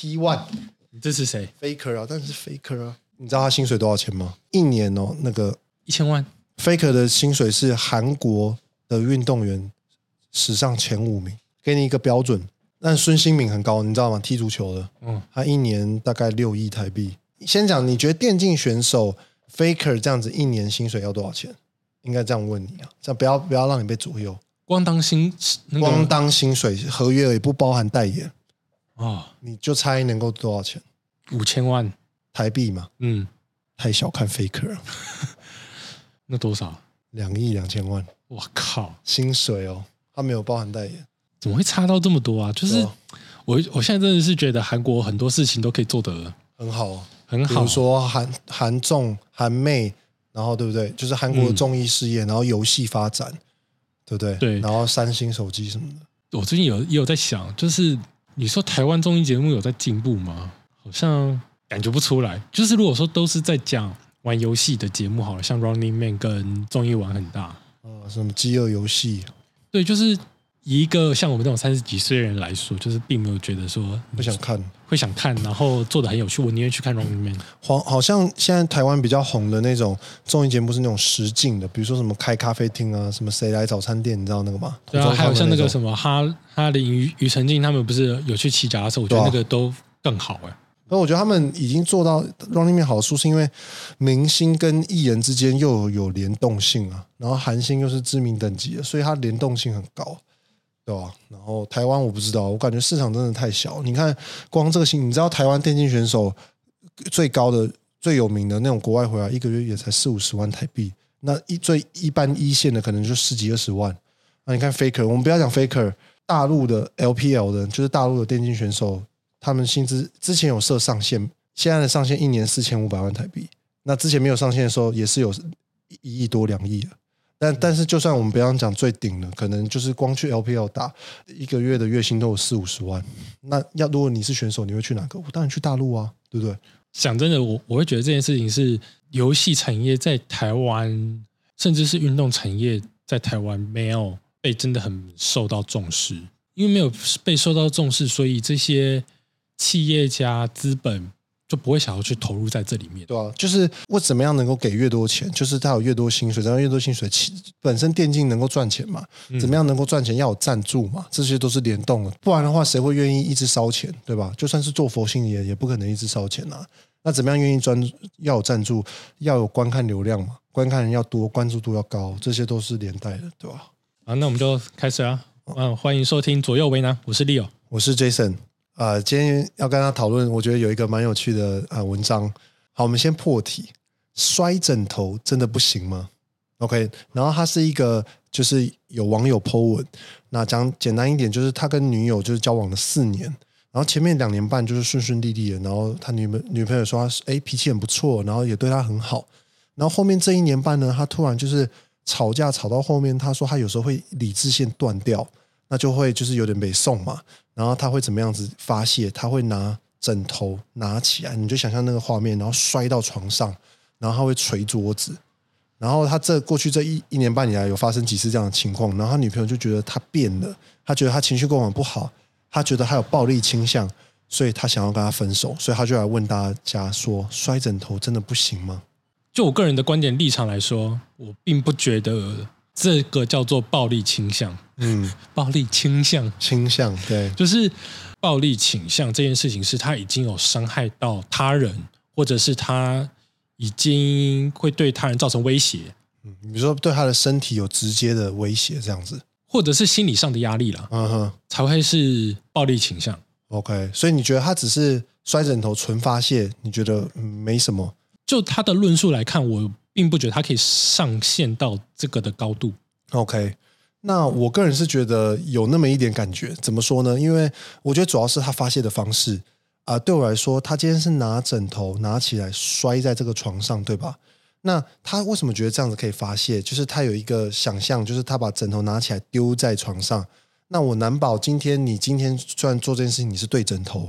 T One 你这是谁？Faker 啊，但是 Faker 啊，你知道他薪水多少钱吗？一年哦，那个一千万？Faker 的薪水是韩国的运动员史上前五名，给你一个标准。但孙兴敏很高，你知道吗？踢足球的，嗯，他一年大概六亿台币。先讲，你觉得电竞选手 Faker 这样子一年薪水要多少钱？应该这样问你啊，这样不要不要让你被左右。光当薪那个光当薪水合约也不包含代言，哦，你就猜能够多少钱？五千万，台币嘛？嗯，太小看 Faker 了，那多少？两亿两千万我靠，薪水哦，他没有包含代言。怎么会差到这么多啊？就是对啊我我现在真的是觉得韩国很多事情都可以做得很好哦，很好比如，说韩韩综、韩妹，然后对不对？就是韩国的综艺事业，然后游戏发展，对不对？对然后三星手机什么的，我最近有也有在想，就是你说台湾综艺节目有在进步吗？好像感觉不出来。就是如果说都是在讲玩游戏的节目，好了，像 Running Man 跟综艺玩很大，呃，什么饥饿游戏，对，就是以一个像我们这种三十几岁的人来说，就是并没有觉得说不想看。会想看，然后做的很有趣，我宁愿去看 Running Man。好，好像现在台湾比较红的那种综艺节目是那种实境的，比如说什么开咖啡厅啊，什么谁来早餐店，你知道那个吗？对啊，还有像那个什么，哈哈林庾庾澄庆他们不是有去骑脚踏车，我觉得那个都更好哎、那我觉得他们已经做到 Running Man 好处，是因为明星跟艺人之间又有有联动性啊，然后韩星又是知名等级的，所以它联动性很高，对吧？然后台湾我不知道，我感觉市场真的太小。你看，光这个星，你知道台湾电竞选手最高的、最有名的那种国外回来，一个月也才四五十万台币，那一最一般一线的可能就十几二十万。那你看 Faker，我们不要讲 Faker，大陆的 LPL 的，就是大陆的电竞选手，他们薪资之前有设上限，现在的上限一年四千五百万台币。那之前没有上限的时候，也是有一亿多两亿的。但但是，就算我们不要讲最顶的，可能就是光去 LPL 打一个月的月薪都有四五十万。那要如果你是选手，你会去哪个？我当然去大陆啊，对不对？讲真的，我我会觉得这件事情是游戏产业在台湾，甚至是运动产业在台湾没有被真的很受到重视，因为没有被受到重视，所以这些企业家资本就不会想要去投入在这里面。对啊，就是我怎么样能够给越多钱，就是他有越多薪水，这样越多薪水，其本身电竞能够赚钱嘛？怎么样能够赚钱？要有赞助嘛？这些都是联动的，不然的话，谁会愿意一直烧钱，对吧？就算是做佛心也也不可能一直烧钱啊。那怎么样愿意专要有赞助，要有观看流量嘛？观看人要多，关注度要高，这些都是连带的，对吧？啊，那我们就开始啊！嗯，欢迎收听左右为难，我是 Leo。我是 Jason，啊、今天要跟他讨论，我觉得有一个蛮有趣的啊、文章。好，我们先破题，摔枕头真的不行吗？OK，然后他是一个就是有网友 po 文，那讲简单一点，就是他跟女友就是交往了四年，然后前面两年半就是顺顺利利的，然后他女朋女朋友说他哎脾气很不错，然后也对他很好，然后后面这一年半呢，他突然就是吵架吵到后面，他说他有时候会理智线断掉，那就会就是有点被送嘛，然后他会怎么样子发泄？他会拿枕头拿起来，你就想象那个画面，然后摔到床上，然后他会捶桌子，然后他这过去这一一年半以来有发生几次这样的情况，然后他女朋友就觉得他变了，他觉得他情绪过往不好，他觉得他有暴力倾向，所以他想要跟他分手，所以他就来问大家说：摔枕头真的不行吗？就我个人的观点立场来说，我并不觉得这个叫做暴力倾向。嗯，暴力倾向倾向对，就是暴力倾向这件事情，是他已经有伤害到他人，或者是他已经会对他人造成威胁，嗯，比如说对他的身体有直接的威胁这样子，或者是心理上的压力啦，嗯哼。才会是暴力倾向。OK，所以你觉得他只是摔枕头纯发泄，你觉得、嗯、没什么？就他的论述来看，我并不觉得他可以上线到这个的高度。OK，那我个人是觉得有那么一点感觉。怎么说呢？因为我觉得主要是他发泄的方式啊、对我来说，他今天是拿枕头拿起来摔在这个床上，对吧？那他为什么觉得这样子可以发泄？就是他有一个想象，就是他把枕头拿起来丢在床上。那我难保今天你今天虽然做这件事情你是对枕头，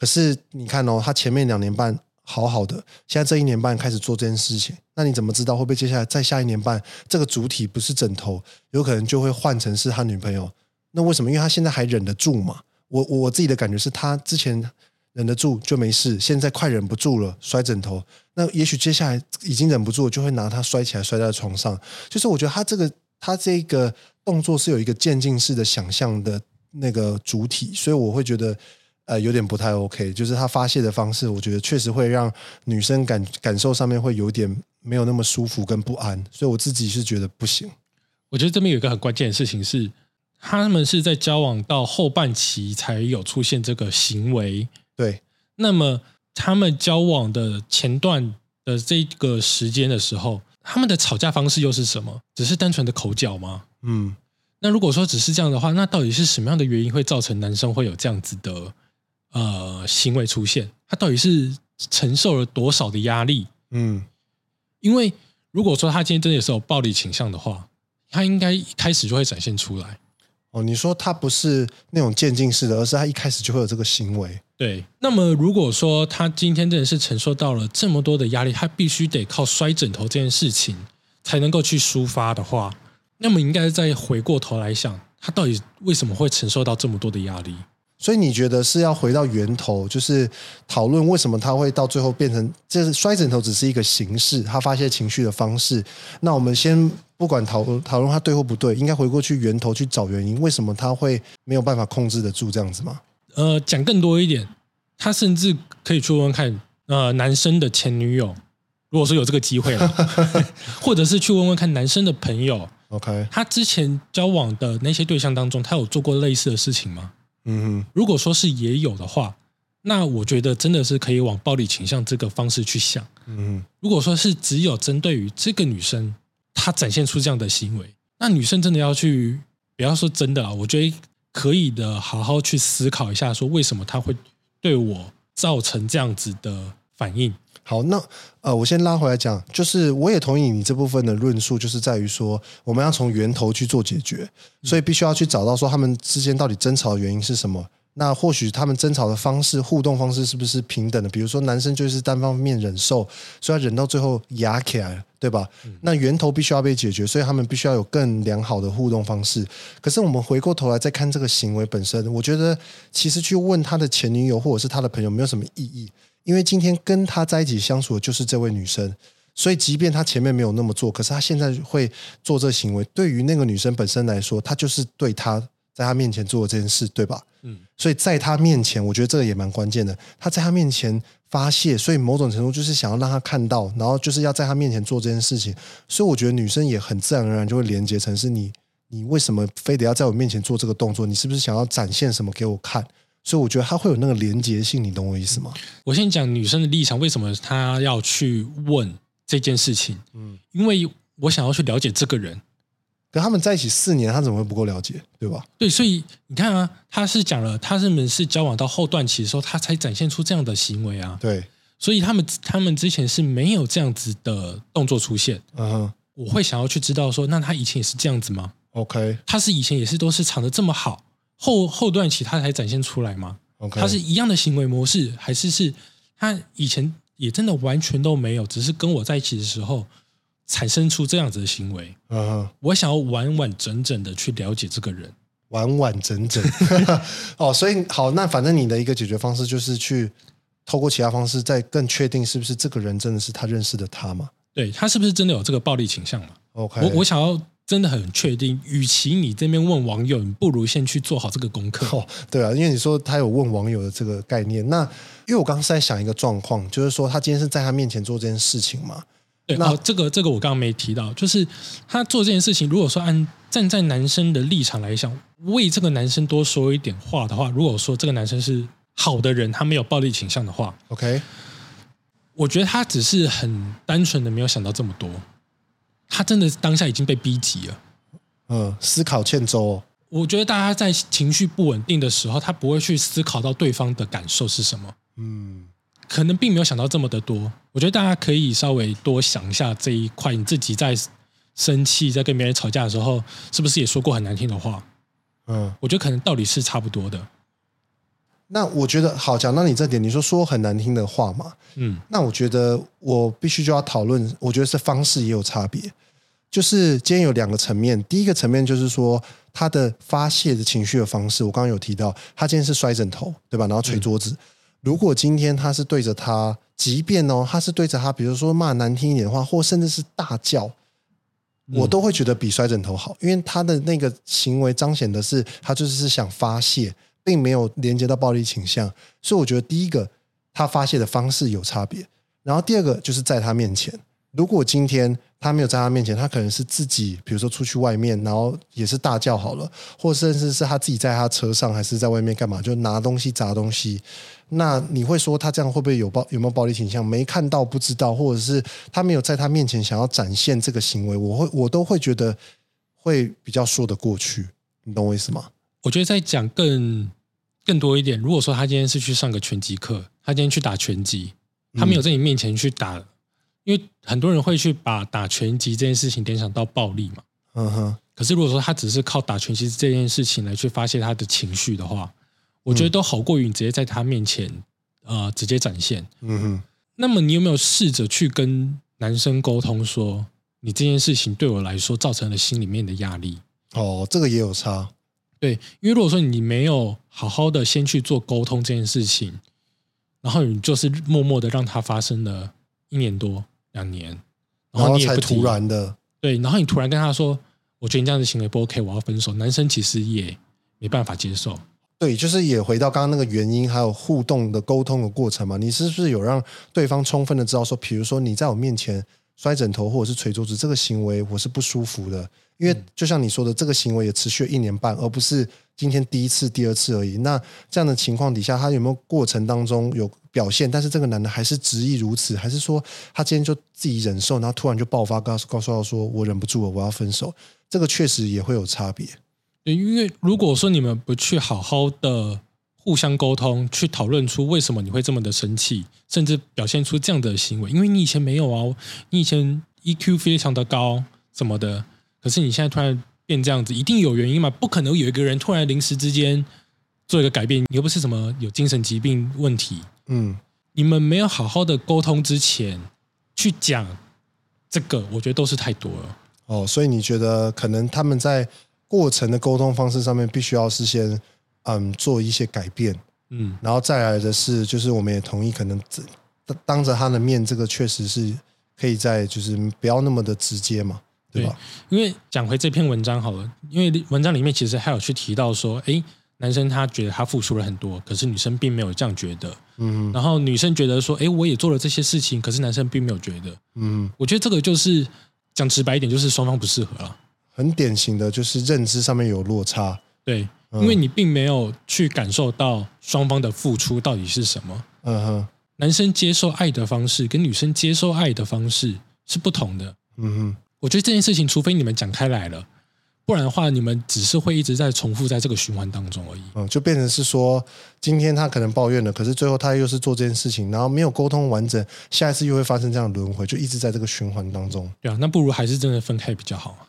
可是你看哦，他前面两年半好好的，现在这一年半开始做这件事情，那你怎么知道会不会接下来再下一年半这个主体不是枕头，有可能就会换成是他女朋友？那为什么？因为他现在还忍得住嘛。我我自己的感觉是他之前忍得住就没事，现在快忍不住了，摔枕头。那也许接下来已经忍不住，就会拿它摔起来，摔在床上。就是我觉得他这个他这个动作是有一个渐进式的想象的那个主体，所以我会觉得呃有点不太 OK。就是他发泄的方式，我觉得确实会让女生感感受上面会有点没有那么舒服跟不安，所以我自己是觉得不行。我觉得这边有一个很关键的事情是，他们是在交往到后半期才有出现这个行为。对，那么他们交往的前段的这个时间的时候，他们的吵架方式又是什么？只是单纯的口角吗？嗯，那如果说只是这样的话，那到底是什么样的原因会造成男生会有这样子的呃行为出现？他到底是承受了多少的压力？嗯，因为如果说他今天真的是有暴力倾向的话，他应该一开始就会展现出来。哦，你说他不是那种渐进式的，而是他一开始就会有这个行为。对，那么如果说他今天真的是承受到了这么多的压力，他必须得靠摔枕头这件事情才能够去抒发的话，那么应该再回过头来想，他到底为什么会承受到这么多的压力？所以你觉得是要回到源头，就是讨论为什么他会到最后变成，就是摔枕头只是一个形式，他发泄情绪的方式。那我们先不管讨论讨论他对或不对，应该回过去源头去找原因，为什么他会没有办法控制得住这样子吗？呃，讲更多一点，他甚至可以去问问看，呃，男生的前女友，如果说有这个机会了，或者是去问问看男生的朋友，OK，他之前交往的那些对象当中，他有做过类似的事情吗？嗯如果说是也有的话，那我觉得真的是可以往暴力倾向这个方式去想。哼，嗯如果说是只有针对于这个女生，她展现出这样的行为，那女生真的要去，不要说真的啊，我觉得可以的，好好去思考一下，说为什么她会对我造成这样子的反应。好，那呃，我先拉回来讲，就是我也同意你这部分的论述，就是在于说我们要从源头去做解决，所以必须要去找到说他们之间到底争吵的原因是什么。那或许他们争吵的方式、互动方式是不是平等的？比如说男生就是单方面忍受，所以他忍到最后压起来了，对吧？那源头必须要被解决，所以他们必须要有更良好的互动方式。可是我们回过头来再看这个行为本身，我觉得其实去问他的前女友或者是他的朋友没有什么意义，因为今天跟他在一起相处的就是这位女生，所以即便他前面没有那么做，可是他现在会做这行为，对于那个女生本身来说，他就是对她在她面前做的这件事，对吧？嗯，所以在他面前，我觉得这个也蛮关键的。他在他面前发泄，所以某种程度就是想要让他看到，然后就是要在他面前做这件事情。所以我觉得女生也很自然而然就会连接成是你，你为什么非得要在我面前做这个动作？你是不是想要展现什么给我看？所以我觉得他会有那个连接性，你懂我意思吗？我先讲女生的立场，为什么她要去问这件事情？嗯，因为我想要去了解这个人。可他们在一起四年，他怎么会不够了解，对吧？对，所以你看啊，他是讲了，他们是交往到后段期的时候，他才展现出这样的行为啊。对，所以他们他们之前是没有这样子的动作出现。嗯哼我会想要去知道说，那他以前也是这样子吗？，OK 他是以前也是都是藏的这么好，后后段期他才展现出来吗他是一样的行为模式，还是是他以前也真的完全都没有，只是跟我在一起的时候产生出这样子的行为？嗯哼。我想要完完整整的去了解这个人。完完整整 哦，所以好，那反正你的一个解决方式就是去透过其他方式，再更确定是不是这个人真的是他认识的他嘛对他是不是真的有这个暴力倾向嘛？？OK，我我想要真的很确定，与其你这边问网友，你不如先去做好这个功课。哦，对啊，因为你说他有问网友的这个概念，那因为我刚刚是在想一个状况，就是说他今天是在他面前做这件事情嘛，对，那哦，这个这个我刚刚没提到，就是他做这件事情，如果说按站在男生的立场来想，为这个男生多说一点话的话，如果说这个男生是好的人，他没有暴力倾向的话，OK，我觉得他只是很单纯的没有想到这么多，他真的当下已经被逼急了。嗯，思考欠周、哦，我觉得大家在情绪不稳定的时候，他不会去思考到对方的感受是什么，嗯可能并没有想到这么的多。我觉得大家可以稍微多想一下这一块，你自己在生气、在跟别人吵架的时候，是不是也说过很难听的话？嗯，我觉得可能道理是差不多的。那我觉得好，讲到你这点，你说说很难听的话嘛，嗯，那我觉得我必须就要讨论，我觉得是方式也有差别。就是今天有两个层面，第一个层面就是说他的发泄的情绪的方式，我刚刚有提到，他今天是摔枕头，对吧？然后捶桌子。如果今天他是对着他，即便哦，他是对着他，比如说骂难听一点的话，或甚至是大叫，我都会觉得比摔枕头好，因为他的那个行为彰显的是他就是想发泄，并没有连接到暴力倾向。所以我觉得第一个他发泄的方式有差别，然后第二个就是在他面前，如果今天。他没有在他面前，他可能是自己，比如说出去外面，然后也是大叫好了，或甚至是他自己在他车上，还是在外面干嘛，就拿东西砸东西。那你会说他这样会不会有暴有没有暴力倾向？没看到不知道，或者是他没有在他面前想要展现这个行为，我会我都会觉得会比较说得过去。你懂我意思吗？我觉得再讲更更多一点，如果说他今天是去上个拳击课，他今天去打拳击，他没有在你面前去打。因为很多人会去把打拳击这件事情联想到暴力嘛，嗯哼。可是如果说他只是靠打拳击这件事情来去发泄他的情绪的话，我觉得都好过于你直接在他面前呃直接展现。嗯哼。那么你有没有试着去跟男生沟通说，你这件事情对我来说造成了心里面的压力？哦，这个也有差。对，因为如果说你没有好好的先去做沟通这件事情，然后你就是默默的让它发生了一年多。两年，然后才突然的对，然后你突然跟他说：“我觉得你这样的行为不 OK，我要分手。”男生其实也没办法接受。对，就是也回到刚刚那个原因，还有互动的沟通的过程嘛。你是不是有让对方充分的知道说，比如说你在我面前摔枕头或者是捶桌子这个行为，我是不舒服的。因为就像你说的，这个行为也持续了一年半，而不是今天第一次、第二次而已。那这样的情况底下，他有没有过程当中有表现？但是这个男的还是执意如此，还是说他今天就自己忍受，然后突然就爆发，告诉告诉他说：“我忍不住了，我要分手。”这个确实也会有差别。对，因为如果说你们不去好好的互相沟通，去讨论出为什么你会这么的生气，甚至表现出这样的行为，因为你以前没有啊，你以前 EQ 非常的高，什么的。可是你现在突然变这样子，一定有原因嘛？不可能有一个人突然临时之间做一个改变，你又不是什么有精神疾病问题。嗯，你们没有好好的沟通之前去讲这个，我觉得都是太多了。哦，所以你觉得可能他们在过程的沟通方式上面，必须要事先嗯做一些改变。嗯，然后再来的是，就是我们也同意，可能当当着他的面，这个确实是可以在就是不要那么的直接嘛。对，因为讲回这篇文章好了，因为文章里面其实还有去提到说，哎，男生他觉得他付出了很多，可是女生并没有这样觉得，嗯，然后女生觉得说，哎，我也做了这些事情，可是男生并没有觉得，嗯，我觉得这个就是讲直白一点，就是双方不适合了，很典型的就是认知上面有落差，对，因为你并没有去感受到双方的付出到底是什么，嗯哼，男生接受爱的方式跟女生接受爱的方式是不同的，嗯哼。我觉得这件事情，除非你们讲开来了，不然的话，你们只是会一直在重复在这个循环当中而已。嗯，就变成是说，今天他可能抱怨了，可是最后他又是做这件事情，然后没有沟通完整，下一次又会发生这样的轮回，就一直在这个循环当中。对啊，那不如还是真的分开比较好。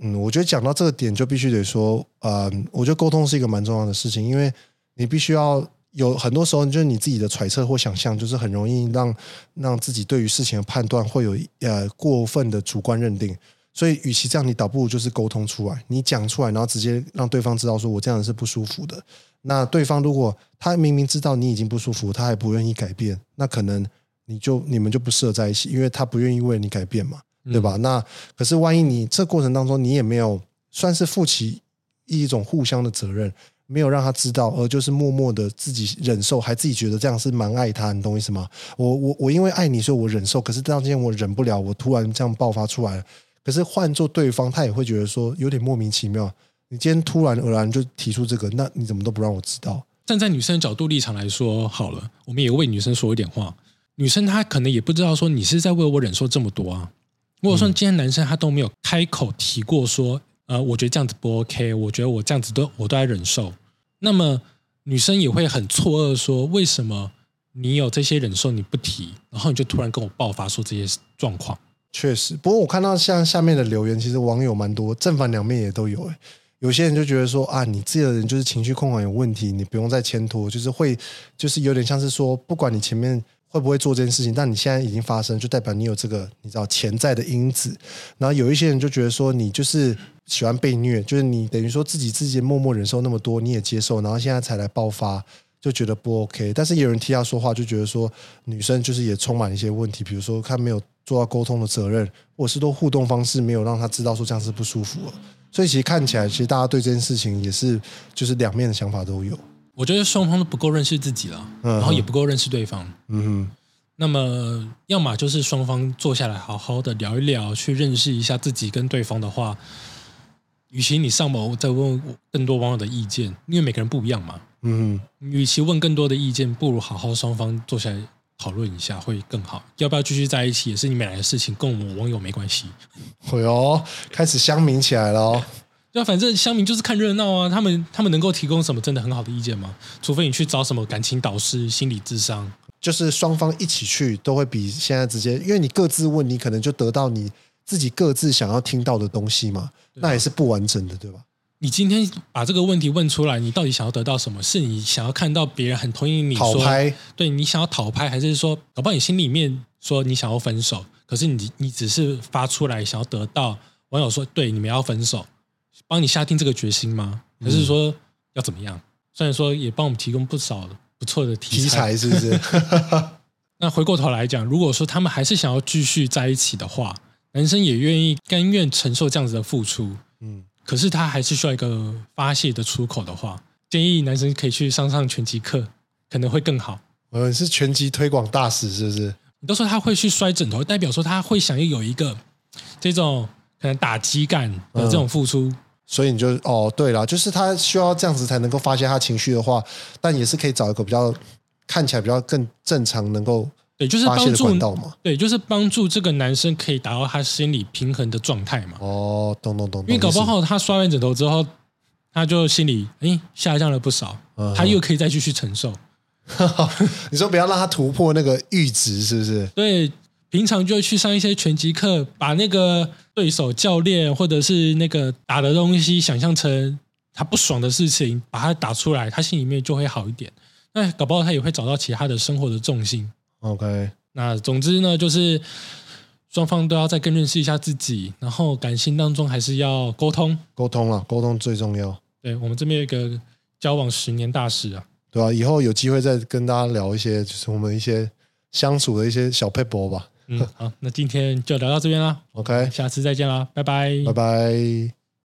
嗯，我觉得讲到这个点，就必须得说，呃，我觉得沟通是一个蛮重要的事情，因为你必须要。有很多时候，就是你自己的揣测或想象，就是很容易让让自己对于事情的判断会有呃过分的主观认定。所以，与其这样，你倒不如就是沟通出来，你讲出来，然后直接让对方知道说我这样是不舒服的。那对方如果他明明知道你已经不舒服，他还不愿意改变，那可能你就你们就不适合在一起，因为他不愿意为你改变嘛，对吧？那可是万一你这过程当中你也没有算是负起一种互相的责任。没有让他知道，而就是默默的自己忍受，还自己觉得这样是蛮爱他，你懂我意思吗？我我我因为爱你，所以我忍受。可是当今天我忍不了，我突然这样爆发出来可是换做对方，他也会觉得说有点莫名其妙。你今天突然而然就提出这个，那你怎么都不让我知道？站在女生的角度立场来说，好了，我们也为女生说一点话。女生她可能也不知道说你是在为我忍受这么多啊。如果说今天男生他都没有开口提过说。呃，我觉得这样子不 OK，我觉得我这样子都我都在忍受，那么女生也会很错愕，说为什么你有这些忍受你不提，然后你就突然跟我爆发说这些状况？确实，不过我看到像下面的留言，其实网友蛮多，正反两面也都有。哎，有些人就觉得说啊，你这个人就是情绪控管有问题，你不用再牵拖，就是会，就是有点像是说，不管你前面。会不会做这件事情？但你现在已经发生，就代表你有这个你知道潜在的因子。然后有一些人就觉得说，你就是喜欢被虐，就是你等于说自己自己默默忍受那么多，你也接受，然后现在才来爆发，就觉得不 OK。但是也有人替他说话，就觉得说女生就是也充满一些问题，比如说她没有做到沟通的责任，或是都互动方式没有让他知道说这样是不舒服了。所以其实看起来，其实大家对这件事情也是就是两面的想法都有。我觉得双方都不够认识自己了，嗯然后也不够认识对方。嗯那么，要么就是双方坐下来好好的聊一聊，去认识一下自己跟对方的话，与其你上某再问更多网友的意见，因为每个人不一样嘛，嗯与其问更多的意见，不如好好双方坐下来讨论一下会更好。要不要继续在一起，也是你们俩的事情，跟我们网友没关系。哼，哎呦，开始乡民起来了哦。对啊，反正乡民就是看热闹啊，他们他们能够提供什么真的很好的意见吗？除非你去找什么感情导师、心理智商。就是双方一起去，都会比现在直接，因为你各自问，你可能就得到你自己各自想要听到的东西嘛，那也是不完整的，对吧？你今天把这个问题问出来，你到底想要得到什么？是你想要看到别人很同意你说，讨拍，对你想要讨拍，还是说，搞不好你心里面说你想要分手，可是你你只是发出来想要得到网友说对你们要分手，帮你下定这个决心吗？还是说要怎么样？虽然说也帮我们提供不少不错的题题材是不是？那回过头来讲，如果说他们还是想要继续在一起的话，男生也愿意甘愿承受这样子的付出，嗯，可是他还是需要一个发泄的出口的话，建议男生可以去上上拳击课，可能会更好。呃，你是拳击推广大使是不是？你都说他会去摔枕头，代表说他会想要有一个这种可能打击感的这种付出。所以你就哦，对了，就是他需要这样子才能够发泄他情绪的话，但也是可以找一个比较看起来比较更正常，能够对，就是帮助管道嘛。对，就是帮助这个男生可以达到他心理平衡的状态嘛。哦，懂懂懂，因为搞不好他摔完枕头之后，他就心里诶下降了不少，嗯他又可以再继续承受。思 你说不要让他突破那个阈值，是不是？对，平常就去上一些拳击课，把那个对手、教练或者是那个打的东西想象成他不爽的事情，把它打出来，他心里面就会好一点。那搞不好他也会找到其他的生活的重心。OK，那总之呢，就是双方都要再更认识一下自己，然后感情当中还是要沟通。沟通了，沟通最重要，对我们这边有一个交往十年大使啊，对吧、以后有机会再跟大家聊一些，就是我们一些相处的一些小 paper 吧。嗯，好，那今天就聊到这边啦，OK，下次再见啦，拜拜，拜拜。